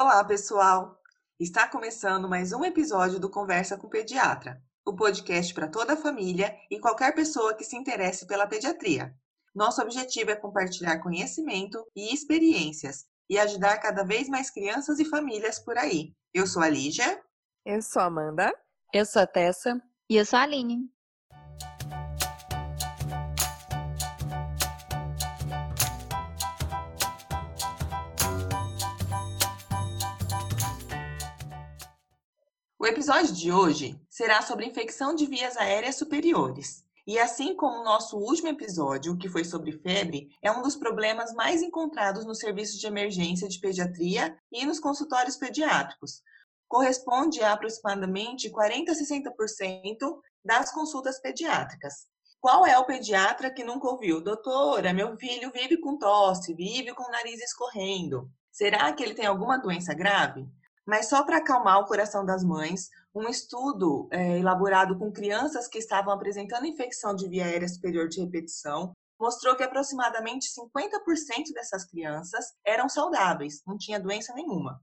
Olá, pessoal! Está começando mais um episódio do Conversa com Pediatra, o podcast para toda a família e qualquer pessoa que se interesse pela pediatria. Nosso objetivo é compartilhar conhecimento e experiências e ajudar cada vez mais crianças e famílias por aí. Eu sou a Lígia. Eu sou a Amanda. Eu sou a Tessa. E eu sou a Aline. Episódio de hoje será sobre infecção de vias aéreas superiores. E assim como o nosso último episódio, que foi sobre febre, é um dos problemas mais encontrados nos serviços de emergência de pediatria e nos consultórios pediátricos. Corresponde a aproximadamente 40 a 60% das consultas pediátricas. Qual é o pediatra que nunca ouviu? Doutora, meu filho vive com tosse, vive com o nariz escorrendo. Será que ele tem alguma doença grave? Mas só para acalmar o coração das mães, um estudo é, elaborado com crianças que estavam apresentando infecção de via aérea superior de repetição mostrou que aproximadamente 50% dessas crianças eram saudáveis, não tinha doença nenhuma.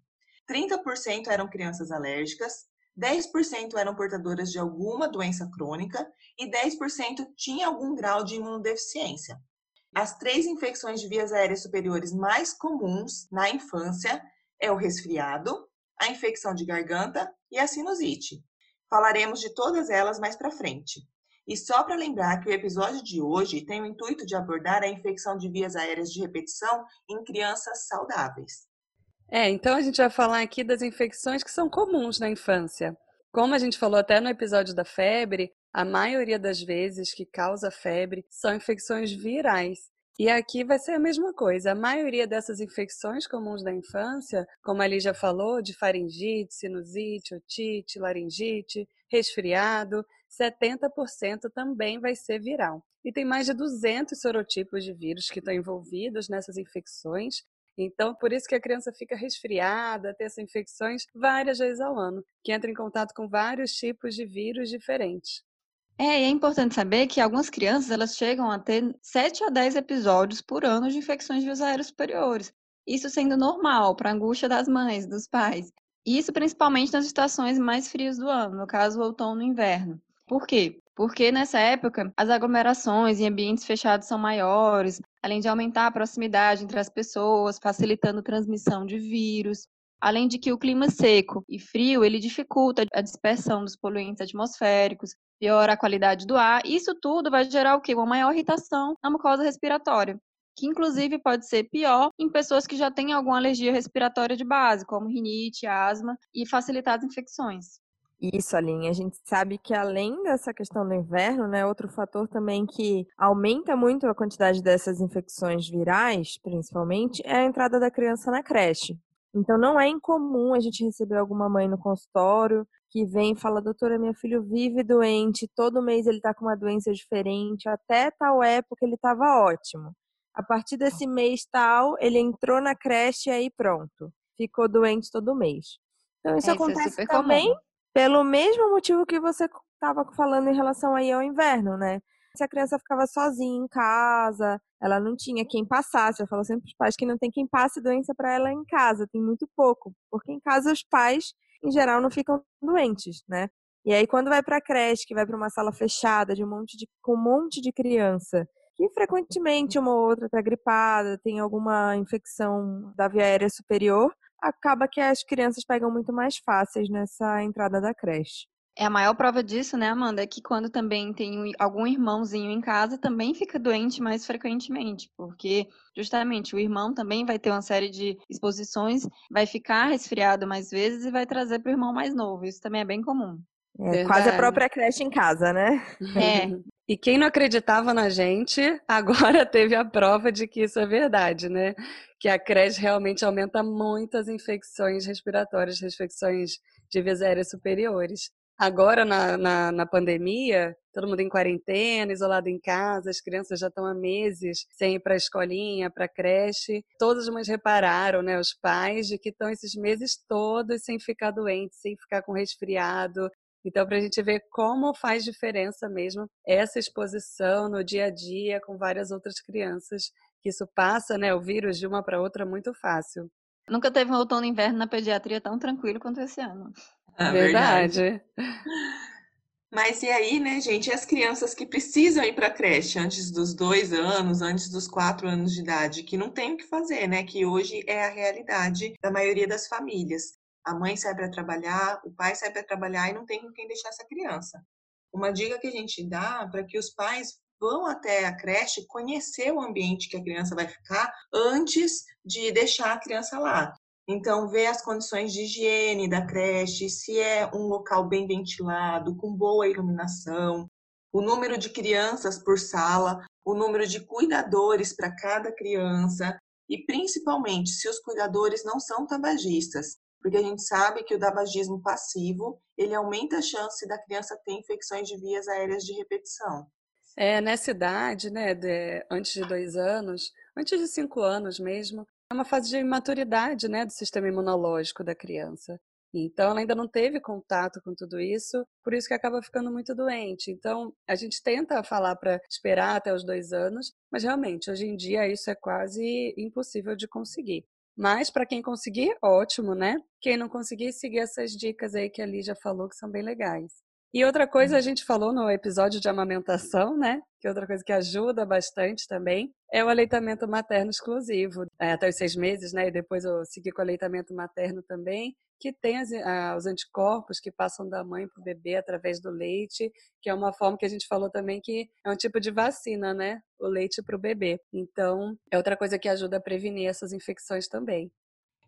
30% eram crianças alérgicas, 10% eram portadoras de alguma doença crônica e 10% tinha algum grau de imunodeficiência. As três infecções de vias aéreas superiores mais comuns na infância é o resfriado, a infecção de garganta e a sinusite. Falaremos de todas elas mais para frente. E só para lembrar que o episódio de hoje tem o intuito de abordar a infecção de vias aéreas de repetição em crianças saudáveis. É, então a gente vai falar aqui das infecções que são comuns na infância. Como a gente falou até no episódio da febre, a maioria das vezes que causa febre são infecções virais. E aqui vai ser a mesma coisa. A maioria dessas infecções comuns da infância, como a já falou, de faringite, sinusite, otite, laringite, resfriado, 70% também vai ser viral. E tem mais de 200 sorotipos de vírus que estão envolvidos nessas infecções. Então, por isso que a criança fica resfriada, tem essas infecções várias vezes ao ano, que entra em contato com vários tipos de vírus diferentes. É, e é importante saber que algumas crianças elas chegam a ter 7 a 10 episódios por ano de infecções de vias aéreas superiores. Isso sendo normal para a angústia das mães, dos pais. Isso principalmente nas estações mais frias do ano, no caso o outono e inverno. Por quê? Porque nessa época as aglomerações em ambientes fechados são maiores, além de aumentar a proximidade entre as pessoas, facilitando a transmissão de vírus. Além de que o clima seco e frio, ele dificulta a dispersão dos poluentes atmosféricos, piora a qualidade do ar. Isso tudo vai gerar o quê? Uma maior irritação na mucosa respiratória, que inclusive pode ser pior em pessoas que já têm alguma alergia respiratória de base, como rinite, asma e facilitar as infecções. Isso, Aline. A gente sabe que além dessa questão do inverno, né, outro fator também que aumenta muito a quantidade dessas infecções virais, principalmente, é a entrada da criança na creche. Então não é incomum a gente receber alguma mãe no consultório que vem e fala, doutora, meu filho vive doente, todo mês ele está com uma doença diferente, até tal época ele estava ótimo. A partir desse mês tal, ele entrou na creche e aí pronto, ficou doente todo mês. Então isso, é, acontece é também comum. pelo mesmo motivo que você estava falando em relação aí ao inverno, né? Se a criança ficava sozinha em casa, ela não tinha quem passasse. Eu falo sempre para os pais que não tem quem passe doença para ela em casa, tem muito pouco, porque em casa os pais em geral não ficam doentes, né? E aí quando vai para a creche, que vai para uma sala fechada de um monte de com um monte de criança, que frequentemente uma ou outra está gripada, tem alguma infecção da via aérea superior, acaba que as crianças pegam muito mais fáceis nessa entrada da creche. É a maior prova disso, né, Amanda? É que quando também tem algum irmãozinho em casa, também fica doente mais frequentemente, porque justamente o irmão também vai ter uma série de exposições, vai ficar resfriado mais vezes e vai trazer para o irmão mais novo. Isso também é bem comum. É, quase a própria creche em casa, né? É. E quem não acreditava na gente, agora teve a prova de que isso é verdade, né? Que a creche realmente aumenta muito as infecções respiratórias, infecções de vias aéreas superiores. Agora, na, na, na, pandemia, todo mundo em quarentena, isolado em casa, as crianças já estão há meses sem ir para a escolinha, para a creche. Todas as mães repararam, né, os pais, de que estão esses meses todos sem ficar doentes, sem ficar com resfriado. Então, para a gente ver como faz diferença mesmo essa exposição no dia a dia com várias outras crianças, que isso passa, né, o vírus de uma para outra muito fácil. Nunca teve um outono e inverno na pediatria tão tranquilo quanto esse ano. É verdade. verdade. Mas e aí, né, gente, e as crianças que precisam ir para a creche antes dos dois anos, antes dos quatro anos de idade, que não tem o que fazer, né? Que hoje é a realidade da maioria das famílias. A mãe sai para trabalhar, o pai sai para trabalhar e não tem com quem deixar essa criança. Uma dica que a gente dá para que os pais vão até a creche conhecer o ambiente que a criança vai ficar antes de deixar a criança lá. Então, ver as condições de higiene da creche, se é um local bem ventilado, com boa iluminação, o número de crianças por sala, o número de cuidadores para cada criança e, principalmente, se os cuidadores não são tabagistas, porque a gente sabe que o tabagismo passivo ele aumenta a chance da criança ter infecções de vias aéreas de repetição. É, nessa idade, né, de, antes de dois anos, antes de cinco anos mesmo, é uma fase de imaturidade, né, do sistema imunológico da criança. Então, ela ainda não teve contato com tudo isso, por isso que acaba ficando muito doente. Então, a gente tenta falar para esperar até os dois anos, mas realmente, hoje em dia, isso é quase impossível de conseguir. Mas, para quem conseguir, ótimo, né? Quem não conseguir, seguir essas dicas aí que a Lígia falou, que são bem legais. E outra coisa, a gente falou no episódio de amamentação, né? Que outra coisa que ajuda bastante também é o aleitamento materno exclusivo, é, até os seis meses, né? E depois eu segui com o aleitamento materno também, que tem as, os anticorpos que passam da mãe para o bebê através do leite, que é uma forma que a gente falou também que é um tipo de vacina, né? O leite para o bebê. Então, é outra coisa que ajuda a prevenir essas infecções também.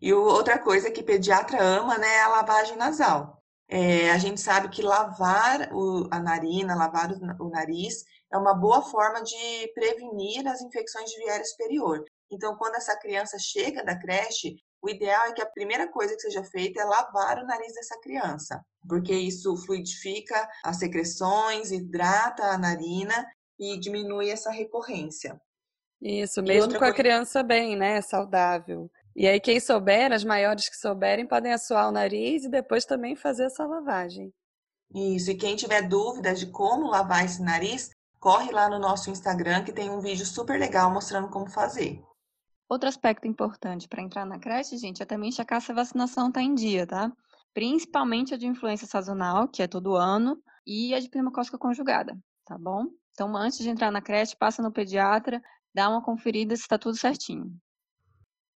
E outra coisa que pediatra ama, né, é a lavagem nasal. É, a gente sabe que lavar o, a narina, lavar o, o nariz, é uma boa forma de prevenir as infecções de viária superior. Então, quando essa criança chega da creche, o ideal é que a primeira coisa que seja feita é lavar o nariz dessa criança, porque isso fluidifica as secreções, hidrata a narina e diminui essa recorrência. Isso, mesmo com a criança bem, né, saudável. E aí, quem souber, as maiores que souberem, podem assoar o nariz e depois também fazer essa lavagem. Isso, e quem tiver dúvidas de como lavar esse nariz, corre lá no nosso Instagram que tem um vídeo super legal mostrando como fazer. Outro aspecto importante para entrar na creche, gente, é também checar se a vacinação está em dia, tá? Principalmente a de influenza sazonal, que é todo ano, e a de pneumocócica conjugada, tá bom? Então, antes de entrar na creche, passa no pediatra, dá uma conferida se está tudo certinho.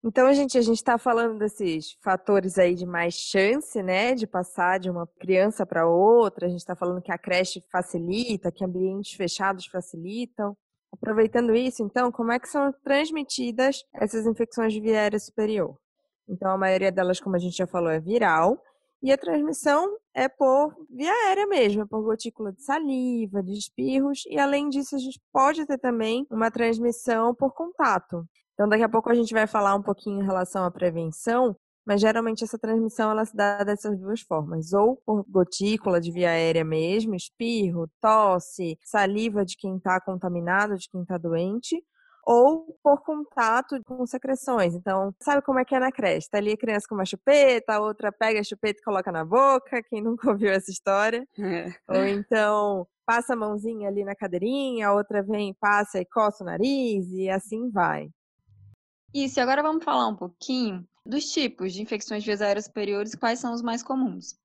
Então, gente, a gente está falando desses fatores aí de mais chance, né, de passar de uma criança para outra. A gente está falando que a creche facilita, que ambientes fechados facilitam. Aproveitando isso, então, como é que são transmitidas essas infecções de via aérea superior? Então, a maioria delas, como a gente já falou, é viral. E a transmissão é por via aérea mesmo, é por gotícula de saliva, de espirros. E além disso, a gente pode ter também uma transmissão por contato. Então, daqui a pouco a gente vai falar um pouquinho em relação à prevenção, mas geralmente essa transmissão ela se dá dessas duas formas, ou por gotícula de via aérea mesmo, espirro, tosse, saliva de quem está contaminado, de quem está doente, ou por contato com secreções. Então, sabe como é que é na creche? Tá ali a criança com uma chupeta, a outra pega a chupeta e coloca na boca, quem nunca ouviu essa história. É. Ou então, passa a mãozinha ali na cadeirinha, a outra vem, passa e coça o nariz, e assim vai. Isso, e agora vamos falar um pouquinho dos tipos de infecções de vias aéreas superiores, quais são os mais comuns.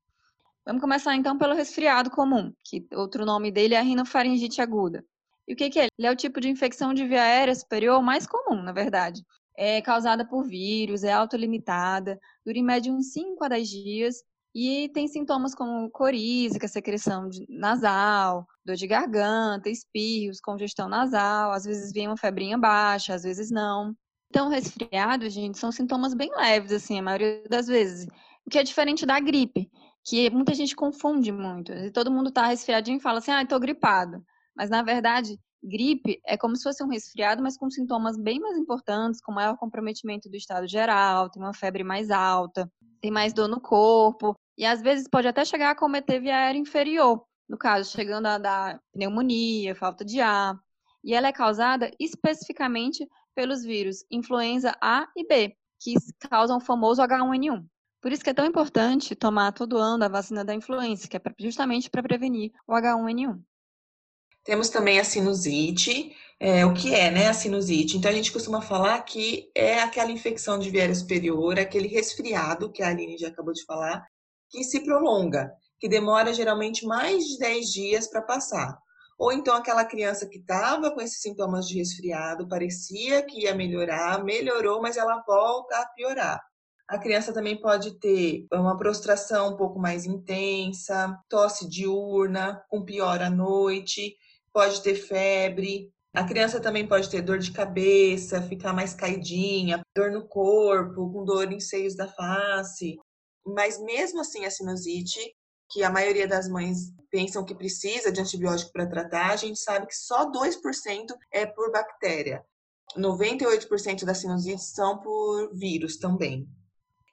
Vamos começar então pelo resfriado comum, que outro nome dele é a rinofaringite aguda. E o que, que é? Ele é o tipo de infecção de via aérea superior mais comum, na verdade. É causada por vírus, é autolimitada, dura em média uns 5 a 10 dias e tem sintomas como coriza, secreção nasal, dor de garganta, espirros, congestão nasal, às vezes vem uma febrinha baixa, às vezes não. Então, resfriado, gente, são sintomas bem leves, assim, a maioria das vezes. O que é diferente da gripe, que muita gente confunde muito. Todo mundo tá resfriadinho e fala assim, ah, tô gripado. Mas, na verdade, gripe é como se fosse um resfriado, mas com sintomas bem mais importantes, com maior comprometimento do estado geral, tem uma febre mais alta, tem mais dor no corpo, e às vezes pode até chegar a cometer via aérea inferior, no caso, chegando a dar pneumonia, falta de ar. E ela é causada especificamente pelos vírus influenza A e B, que causam o famoso H1N1. Por isso que é tão importante tomar todo ano a vacina da influenza, que é justamente para prevenir o H1N1. Temos também a sinusite. É, o que é, né, a sinusite? Então, a gente costuma falar que é aquela infecção de viária superior, aquele resfriado que a Aline já acabou de falar, que se prolonga, que demora geralmente mais de 10 dias para passar. Ou então aquela criança que estava com esses sintomas de resfriado, parecia que ia melhorar, melhorou, mas ela volta a piorar. A criança também pode ter uma prostração um pouco mais intensa, tosse diurna, com pior à noite, pode ter febre. A criança também pode ter dor de cabeça, ficar mais caidinha, dor no corpo, com dor em seios da face. Mas mesmo assim, a sinusite, que a maioria das mães pensam que precisa de antibiótico para tratar, a gente sabe que só 2% é por bactéria. 98% das sinusites são por vírus também.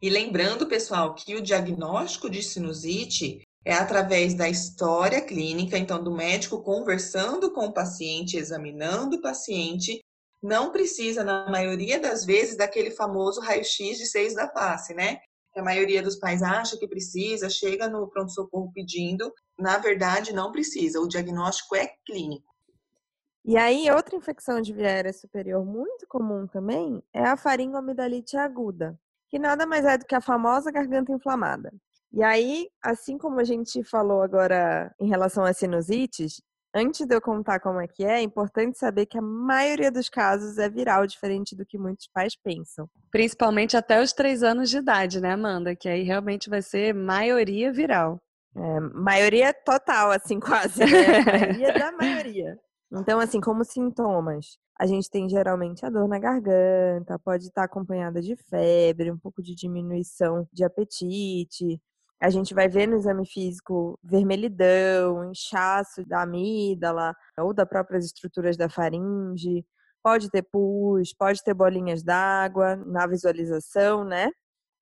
E lembrando, pessoal, que o diagnóstico de sinusite é através da história clínica, então do médico conversando com o paciente, examinando o paciente, não precisa, na maioria das vezes, daquele famoso raio-x de seis da face, né? A maioria dos pais acha que precisa, chega no pronto-socorro pedindo. Na verdade, não precisa. O diagnóstico é clínico. E aí, outra infecção de via aérea superior muito comum também é a faringoamidalite aguda, que nada mais é do que a famosa garganta inflamada. E aí, assim como a gente falou agora em relação às sinusites, antes de eu contar como é que é, é importante saber que a maioria dos casos é viral, diferente do que muitos pais pensam. Principalmente até os três anos de idade, né, Amanda? Que aí realmente vai ser maioria viral. É, maioria total, assim, quase, né? maioria da maioria. Então, assim, como sintomas, a gente tem geralmente a dor na garganta, pode estar acompanhada de febre, um pouco de diminuição de apetite. A gente vai ver no exame físico vermelhidão, inchaço da amígdala ou das próprias estruturas da faringe. Pode ter pus, pode ter bolinhas d'água na visualização, né?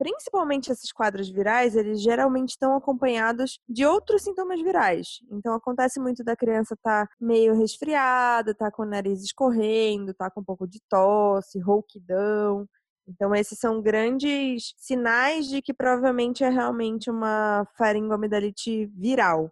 principalmente esses quadros virais, eles geralmente estão acompanhados de outros sintomas virais. Então acontece muito da criança estar tá meio resfriada, tá com o nariz escorrendo, tá com um pouco de tosse, rouquidão. Então esses são grandes sinais de que provavelmente é realmente uma faringoamidalite viral.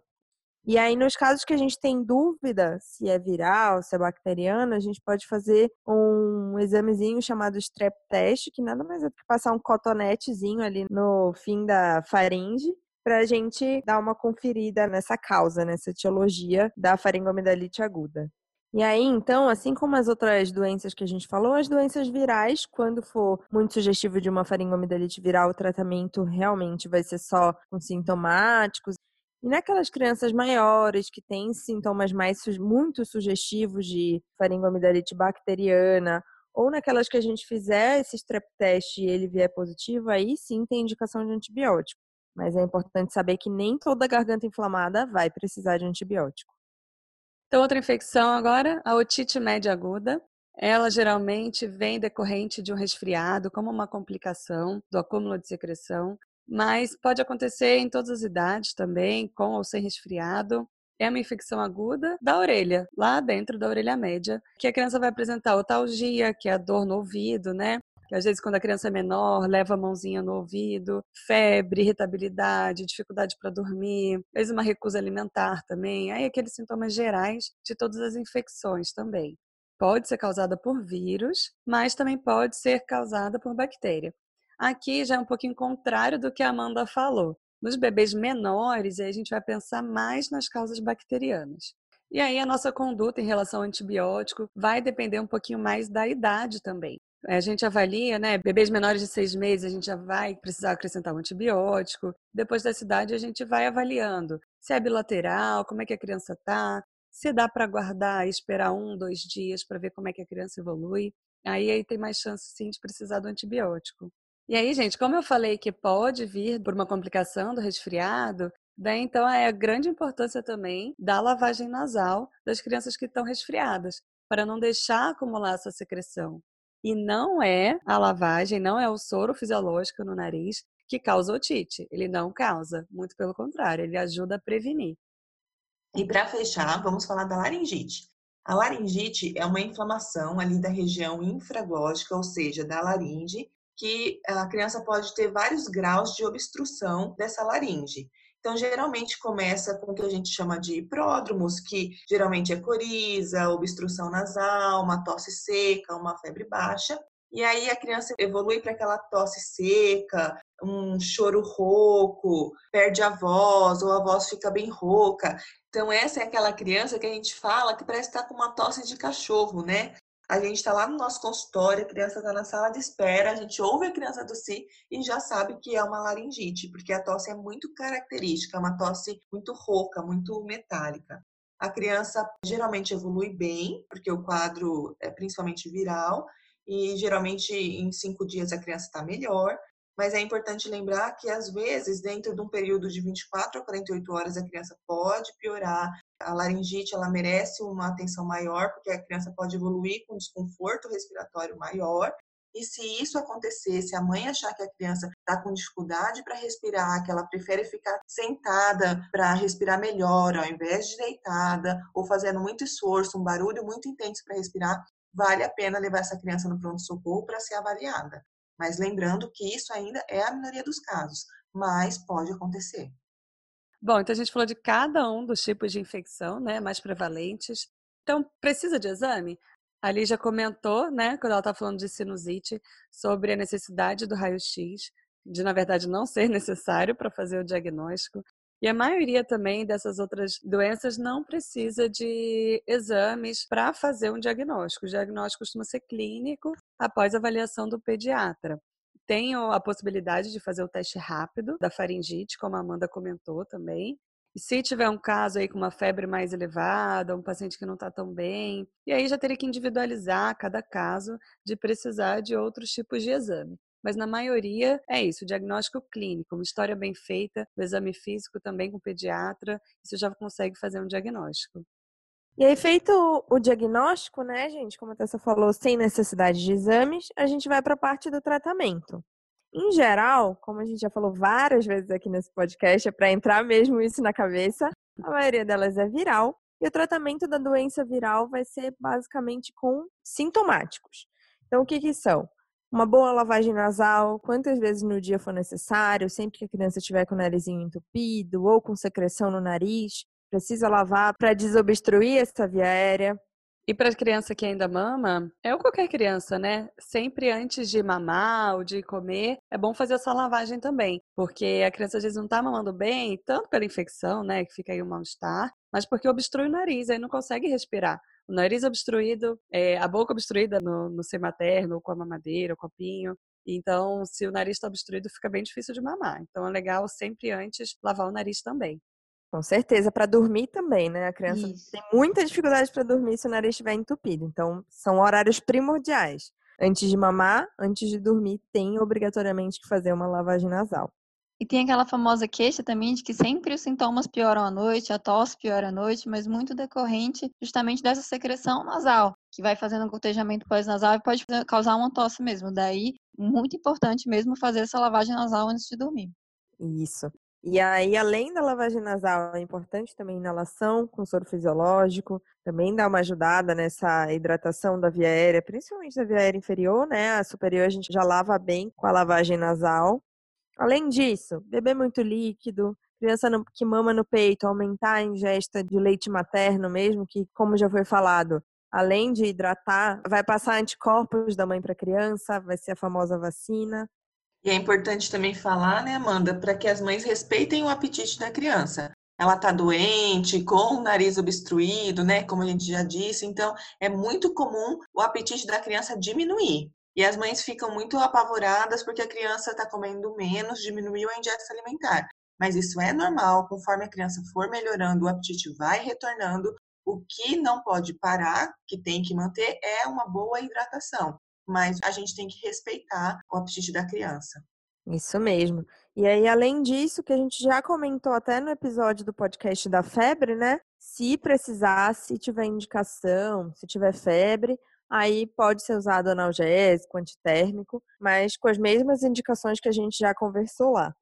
E aí, nos casos que a gente tem dúvida se é viral, se é bacteriana, a gente pode fazer um examezinho chamado strep test, que nada mais é do que passar um cotonetezinho ali no fim da faringe, para a gente dar uma conferida nessa causa, nessa etiologia da faringoamidalite aguda. E aí, então, assim como as outras doenças que a gente falou, as doenças virais, quando for muito sugestivo de uma faringoamidalite viral, o tratamento realmente vai ser só com sintomáticos. E naquelas crianças maiores que têm sintomas mais muito sugestivos de faringoamidalite bacteriana, ou naquelas que a gente fizer esse strep test e ele vier positivo, aí sim tem indicação de antibiótico. Mas é importante saber que nem toda garganta inflamada vai precisar de antibiótico. Então, outra infecção agora, a otite média aguda. Ela geralmente vem decorrente de um resfriado, como uma complicação do acúmulo de secreção mas pode acontecer em todas as idades também, com ou sem resfriado. É uma infecção aguda da orelha, lá dentro da orelha média, que a criança vai apresentar otalgia, que é a dor no ouvido, né? Que às vezes quando a criança é menor, leva a mãozinha no ouvido, febre, irritabilidade, dificuldade para dormir, às vezes uma recusa alimentar também. Aí aqueles sintomas gerais de todas as infecções também. Pode ser causada por vírus, mas também pode ser causada por bactéria. Aqui já é um pouquinho contrário do que a Amanda falou. Nos bebês menores, a gente vai pensar mais nas causas bacterianas. E aí a nossa conduta em relação ao antibiótico vai depender um pouquinho mais da idade também. A gente avalia, né? Bebês menores de seis meses, a gente já vai precisar acrescentar um antibiótico. Depois dessa idade, a gente vai avaliando se é bilateral, como é que a criança está, se dá para guardar e esperar um, dois dias para ver como é que a criança evolui. Aí, aí tem mais chance, sim, de precisar do antibiótico. E aí, gente, como eu falei que pode vir por uma complicação do resfriado, daí então é a grande importância também da lavagem nasal das crianças que estão resfriadas, para não deixar acumular essa secreção. E não é a lavagem, não é o soro fisiológico no nariz que causa otite. Ele não causa, muito pelo contrário, ele ajuda a prevenir. E para fechar, vamos falar da laringite. A laringite é uma inflamação ali da região infraglótica, ou seja, da laringe, que a criança pode ter vários graus de obstrução dessa laringe. Então, geralmente começa com o que a gente chama de pródromos, que geralmente é coriza, obstrução nasal, uma tosse seca, uma febre baixa. E aí a criança evolui para aquela tosse seca, um choro rouco, perde a voz, ou a voz fica bem rouca. Então, essa é aquela criança que a gente fala que parece estar com uma tosse de cachorro, né? A gente está lá no nosso consultório, a criança está na sala de espera, a gente ouve a criança tossir e já sabe que é uma laringite, porque a tosse é muito característica, é uma tosse muito rouca, muito metálica. A criança geralmente evolui bem, porque o quadro é principalmente viral, e geralmente em cinco dias a criança está melhor. Mas é importante lembrar que, às vezes, dentro de um período de 24 a 48 horas, a criança pode piorar. A laringite, ela merece uma atenção maior, porque a criança pode evoluir com desconforto respiratório maior. E se isso acontecer, se a mãe achar que a criança está com dificuldade para respirar, que ela prefere ficar sentada para respirar melhor, ao invés de deitada, ou fazendo muito esforço, um barulho muito intenso para respirar, vale a pena levar essa criança no pronto-socorro para ser avaliada. Mas lembrando que isso ainda é a minoria dos casos, mas pode acontecer. Bom, então a gente falou de cada um dos tipos de infecção, né, mais prevalentes. Então, precisa de exame? A Lígia comentou, né, quando ela estava falando de sinusite, sobre a necessidade do raio-x, de na verdade não ser necessário para fazer o diagnóstico. E a maioria também dessas outras doenças não precisa de exames para fazer um diagnóstico. O diagnóstico costuma ser clínico após avaliação do pediatra. Tem a possibilidade de fazer o teste rápido da faringite, como a Amanda comentou também. E se tiver um caso aí com uma febre mais elevada, um paciente que não está tão bem, e aí já teria que individualizar cada caso de precisar de outros tipos de exame. Mas na maioria é isso, diagnóstico clínico, uma história bem feita, o exame físico também com pediatra, isso já consegue fazer um diagnóstico. E aí, feito o diagnóstico, né, gente, como a Tessa falou, sem necessidade de exames, a gente vai para a parte do tratamento. Em geral, como a gente já falou várias vezes aqui nesse podcast, é para entrar mesmo isso na cabeça, a maioria delas é viral, e o tratamento da doença viral vai ser basicamente com sintomáticos. Então, o que, que são? Uma boa lavagem nasal, quantas vezes no dia for necessário, sempre que a criança estiver com o narizinho entupido ou com secreção no nariz, precisa lavar para desobstruir essa via aérea. E para a criança que ainda mama, é qualquer criança, né? Sempre antes de mamar ou de comer, é bom fazer essa lavagem também. Porque a criança às vezes não está mamando bem, tanto pela infecção, né? Que fica aí um mal-estar, mas porque obstrui o nariz, aí não consegue respirar o nariz obstruído, é, a boca obstruída no, no ser materno, ou com a mamadeira, o copinho. Então, se o nariz está obstruído, fica bem difícil de mamar. Então, é legal sempre antes lavar o nariz também. Com certeza, para dormir também, né? A criança Isso. tem muita dificuldade para dormir se o nariz estiver entupido. Então, são horários primordiais. Antes de mamar, antes de dormir, tem obrigatoriamente que fazer uma lavagem nasal. E tem aquela famosa queixa também de que sempre os sintomas pioram à noite, a tosse piora à noite, mas muito decorrente justamente dessa secreção nasal, que vai fazendo um gotejamento pós-nasal e pode causar uma tosse mesmo. Daí, muito importante mesmo fazer essa lavagem nasal antes de dormir. Isso. E aí, além da lavagem nasal, é importante também a inalação com soro fisiológico, também dá uma ajudada nessa hidratação da via aérea, principalmente da via aérea inferior, né? A superior a gente já lava bem com a lavagem nasal. Além disso, beber muito líquido, criança que mama no peito, aumentar a ingesta de leite materno mesmo, que, como já foi falado, além de hidratar, vai passar anticorpos da mãe para a criança, vai ser a famosa vacina. E é importante também falar, né, Amanda, para que as mães respeitem o apetite da criança. Ela está doente, com o nariz obstruído, né, como a gente já disse, então é muito comum o apetite da criança diminuir. E as mães ficam muito apavoradas porque a criança está comendo menos, diminuiu a ingesta alimentar. Mas isso é normal, conforme a criança for melhorando, o apetite vai retornando. O que não pode parar, que tem que manter, é uma boa hidratação. Mas a gente tem que respeitar o apetite da criança. Isso mesmo. E aí, além disso, que a gente já comentou até no episódio do podcast da febre, né? Se precisar, se tiver indicação, se tiver febre, aí pode ser usado analgésico, antitérmico, mas com as mesmas indicações que a gente já conversou lá.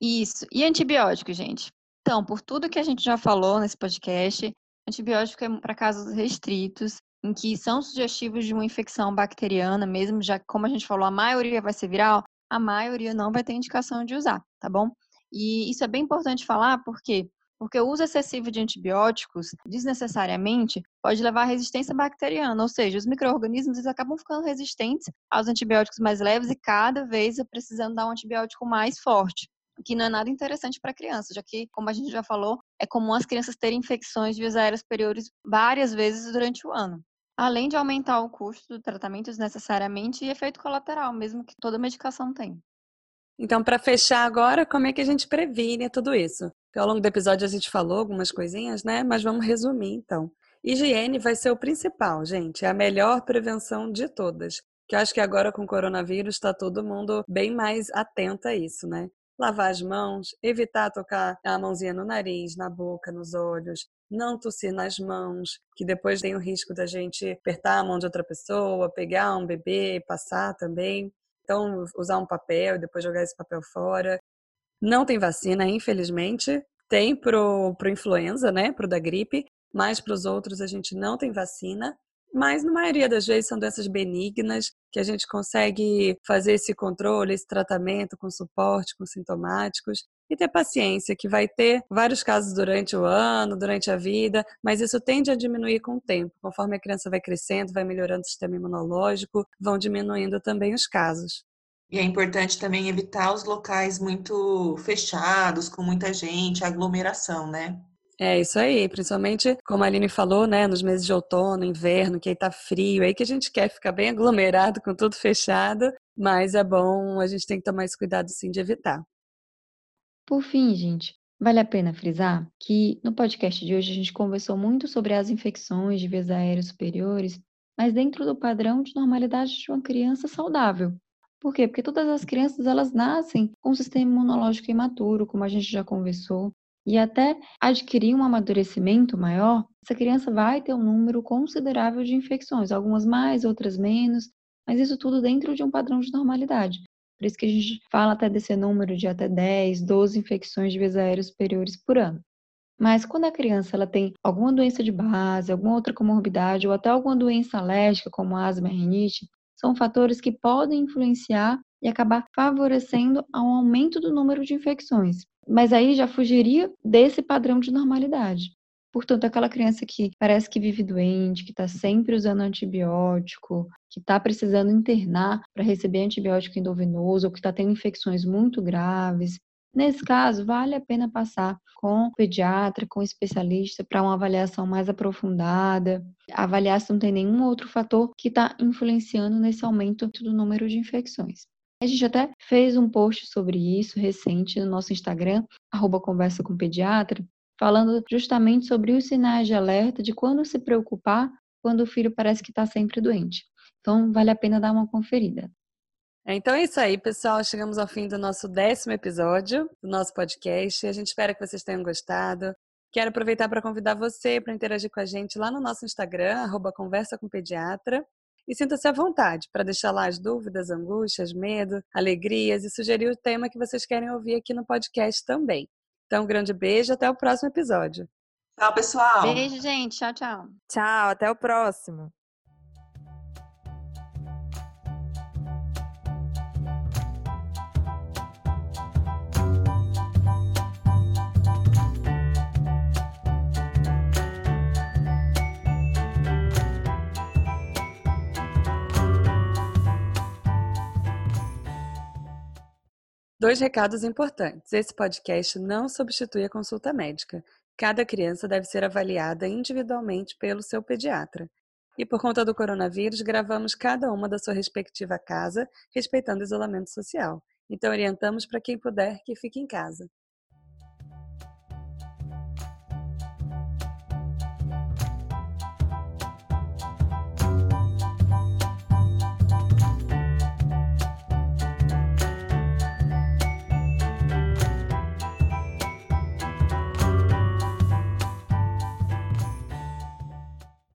Isso. E antibiótico, gente? Então, por tudo que a gente já falou nesse podcast, antibiótico é para casos restritos, em que são sugestivos de uma infecção bacteriana, mesmo já como a gente falou, a maioria vai ser viral, a maioria não vai ter indicação de usar, tá bom? E isso é bem importante falar porque porque o uso excessivo de antibióticos, desnecessariamente, pode levar à resistência bacteriana, ou seja, os micro-organismos acabam ficando resistentes aos antibióticos mais leves e cada vez precisando dar um antibiótico mais forte, o que não é nada interessante para a criança, já que, como a gente já falou, é comum as crianças terem infecções de vias aéreas superiores várias vezes durante o ano. Além de aumentar o custo do tratamento desnecessariamente e efeito colateral, mesmo que toda medicação tem. Então, para fechar agora, como é que a gente previne tudo isso? Ao longo do episódio a gente falou algumas coisinhas, né? Mas vamos resumir então. Higiene vai ser o principal, gente. É a melhor prevenção de todas. Que eu acho que agora com o coronavírus está todo mundo bem mais atento a isso, né? Lavar as mãos, evitar tocar a mãozinha no nariz, na boca, nos olhos, não tossir nas mãos, que depois tem o risco da gente apertar a mão de outra pessoa, pegar um bebê, passar também. Então, usar um papel e depois jogar esse papel fora. Não tem vacina, infelizmente. Tem pro, pro influenza, né? Pro da gripe, mas para os outros a gente não tem vacina. Mas na maioria das vezes são doenças benignas que a gente consegue fazer esse controle, esse tratamento com suporte, com sintomáticos e ter paciência, que vai ter vários casos durante o ano, durante a vida, mas isso tende a diminuir com o tempo. Conforme a criança vai crescendo, vai melhorando o sistema imunológico, vão diminuindo também os casos. E é importante também evitar os locais muito fechados, com muita gente, aglomeração, né? É isso aí, principalmente como a Aline falou, né, nos meses de outono, inverno, que aí tá frio, aí que a gente quer ficar bem aglomerado com tudo fechado, mas é bom, a gente tem que tomar esse cuidado sim de evitar. Por fim, gente, vale a pena frisar que no podcast de hoje a gente conversou muito sobre as infecções de vias aéreas superiores, mas dentro do padrão de normalidade de uma criança saudável. Por quê? Porque todas as crianças elas nascem com um sistema imunológico imaturo, como a gente já conversou, e até adquirir um amadurecimento maior, essa criança vai ter um número considerável de infecções, algumas mais, outras menos, mas isso tudo dentro de um padrão de normalidade. Por isso que a gente fala até desse número de até 10, 12 infecções de vias aéreas superiores por ano. Mas quando a criança ela tem alguma doença de base, alguma outra comorbidade ou até alguma doença alérgica, como asma e rinite, são fatores que podem influenciar e acabar favorecendo ao aumento do número de infecções. Mas aí já fugiria desse padrão de normalidade. Portanto, aquela criança que parece que vive doente, que está sempre usando antibiótico, que está precisando internar para receber antibiótico endovenoso, ou que está tendo infecções muito graves, Nesse caso, vale a pena passar com o pediatra, com o especialista, para uma avaliação mais aprofundada, avaliar se não tem nenhum outro fator que está influenciando nesse aumento do número de infecções. A gente até fez um post sobre isso recente no nosso Instagram, arroba conversa com pediatra, falando justamente sobre os sinais de alerta de quando se preocupar quando o filho parece que está sempre doente. Então, vale a pena dar uma conferida. Então é isso aí, pessoal. Chegamos ao fim do nosso décimo episódio do nosso podcast. A gente espera que vocês tenham gostado. Quero aproveitar para convidar você para interagir com a gente lá no nosso Instagram, arroba Conversa com Pediatra. E sinta-se à vontade para deixar lá as dúvidas, angústias, medo, alegrias e sugerir o tema que vocês querem ouvir aqui no podcast também. Então, um grande beijo, até o próximo episódio. Tchau, pessoal. Beijo, gente. Tchau, tchau. Tchau, até o próximo. Dois recados importantes. Esse podcast não substitui a consulta médica. Cada criança deve ser avaliada individualmente pelo seu pediatra. E por conta do coronavírus, gravamos cada uma da sua respectiva casa, respeitando o isolamento social. Então, orientamos para quem puder que fique em casa.